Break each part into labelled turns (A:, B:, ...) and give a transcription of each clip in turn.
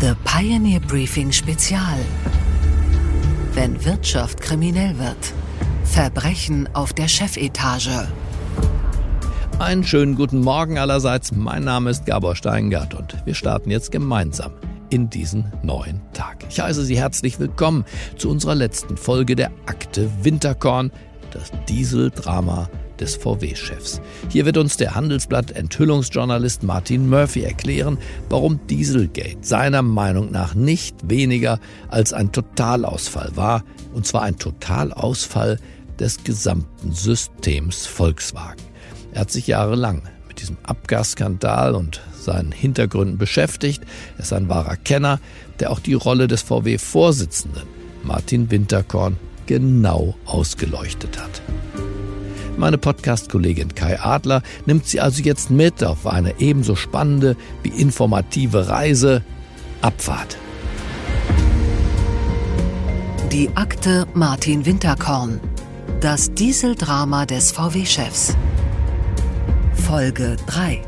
A: The Pioneer Briefing Spezial. Wenn Wirtschaft kriminell wird. Verbrechen auf der Chefetage.
B: Einen schönen guten Morgen allerseits. Mein Name ist Gabor Steingart und wir starten jetzt gemeinsam in diesen neuen Tag. Ich heiße Sie herzlich willkommen zu unserer letzten Folge der Akte Winterkorn, das Dieseldrama des VW-Chefs. Hier wird uns der Handelsblatt-Enthüllungsjournalist Martin Murphy erklären, warum Dieselgate seiner Meinung nach nicht weniger als ein Totalausfall war, und zwar ein Totalausfall des gesamten Systems Volkswagen. Er hat sich jahrelang mit diesem Abgasskandal und seinen Hintergründen beschäftigt. Er ist ein wahrer Kenner, der auch die Rolle des VW-Vorsitzenden Martin Winterkorn genau ausgeleuchtet hat. Meine Podcast-Kollegin Kai Adler nimmt sie also jetzt mit auf eine ebenso spannende wie informative Reise. Abfahrt.
A: Die Akte Martin Winterkorn. Das Dieseldrama des VW-Chefs. Folge 3.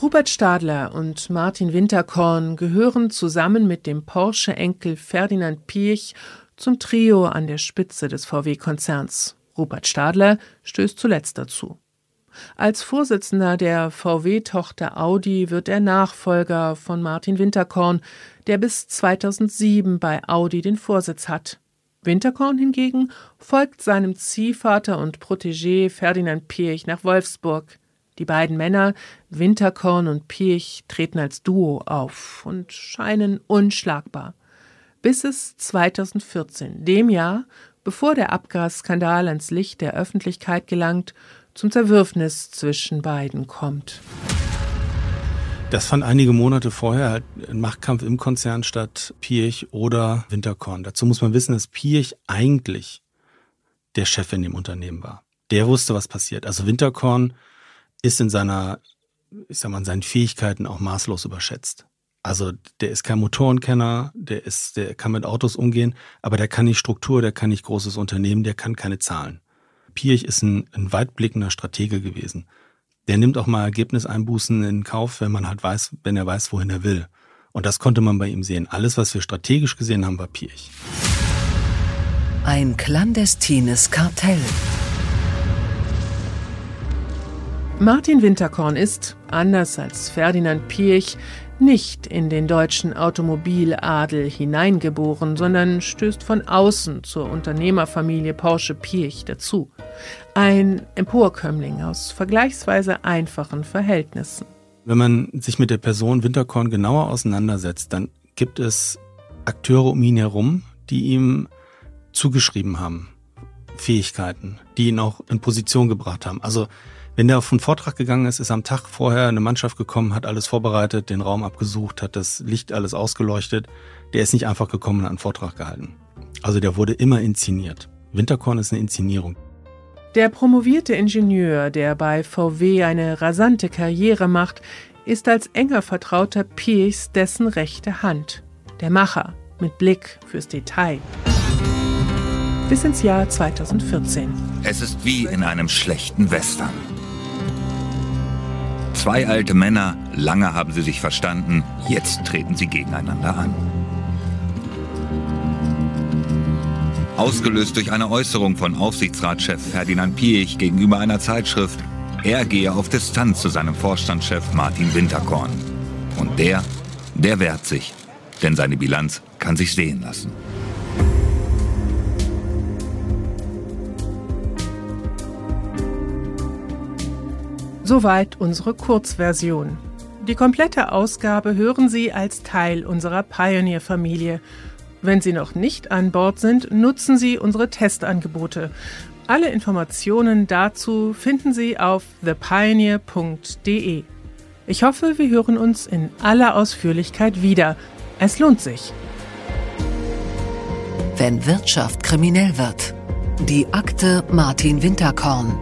C: Robert Stadler und Martin Winterkorn gehören zusammen mit dem Porsche-Enkel Ferdinand Piech zum Trio an der Spitze des VW-Konzerns. Rupert Stadler stößt zuletzt dazu. Als Vorsitzender der VW-Tochter Audi wird er Nachfolger von Martin Winterkorn, der bis 2007 bei Audi den Vorsitz hat. Winterkorn hingegen folgt seinem Ziehvater und Protégé Ferdinand Pirch nach Wolfsburg. Die beiden Männer, Winterkorn und Pirch, treten als Duo auf und scheinen unschlagbar bis es 2014, dem Jahr, bevor der Abgasskandal ans Licht der Öffentlichkeit gelangt, zum Zerwürfnis zwischen beiden kommt.
D: Das fand einige Monate vorher halt ein Machtkampf im Konzern statt, Piech oder Winterkorn. Dazu muss man wissen, dass Piech eigentlich der Chef in dem Unternehmen war. Der wusste, was passiert. Also Winterkorn ist in seiner, ich sag mal, in seinen Fähigkeiten auch maßlos überschätzt. Also der ist kein Motorenkenner, der ist, der kann mit Autos umgehen, aber der kann nicht Struktur, der kann nicht großes Unternehmen, der kann keine Zahlen. Pirch ist ein, ein weitblickender Stratege gewesen. Der nimmt auch mal Ergebniseinbußen in Kauf, wenn man halt weiß, wenn er weiß, wohin er will. Und das konnte man bei ihm sehen. Alles, was wir strategisch gesehen haben, war Pirch.
A: Ein clandestines Kartell.
C: Martin Winterkorn ist, anders als Ferdinand Pirch, nicht in den deutschen Automobiladel hineingeboren, sondern stößt von außen zur Unternehmerfamilie Porsche Pirch dazu. Ein Emporkömmling aus vergleichsweise einfachen Verhältnissen.
D: Wenn man sich mit der Person Winterkorn genauer auseinandersetzt, dann gibt es Akteure um ihn herum, die ihm zugeschrieben haben, Fähigkeiten, die ihn auch in Position gebracht haben. Also wenn der auf einen Vortrag gegangen ist, ist am Tag vorher eine Mannschaft gekommen, hat alles vorbereitet, den Raum abgesucht, hat das Licht alles ausgeleuchtet. Der ist nicht einfach gekommen und hat einen Vortrag gehalten. Also der wurde immer inszeniert. Winterkorn ist eine Inszenierung.
C: Der promovierte Ingenieur, der bei VW eine rasante Karriere macht, ist als enger Vertrauter Piechs dessen rechte Hand. Der Macher mit Blick fürs Detail. Bis ins Jahr 2014.
E: Es ist wie in einem schlechten Western. Zwei alte Männer, lange haben sie sich verstanden, jetzt treten sie gegeneinander an. Ausgelöst durch eine Äußerung von Aufsichtsratschef Ferdinand Piech gegenüber einer Zeitschrift, er gehe auf Distanz zu seinem Vorstandschef Martin Winterkorn. Und der, der wehrt sich, denn seine Bilanz kann sich sehen lassen.
C: Soweit unsere Kurzversion. Die komplette Ausgabe hören Sie als Teil unserer Pioneer-Familie. Wenn Sie noch nicht an Bord sind, nutzen Sie unsere Testangebote. Alle Informationen dazu finden Sie auf thepioneer.de. Ich hoffe, wir hören uns in aller Ausführlichkeit wieder. Es lohnt sich.
A: Wenn Wirtschaft kriminell wird. Die Akte Martin Winterkorn.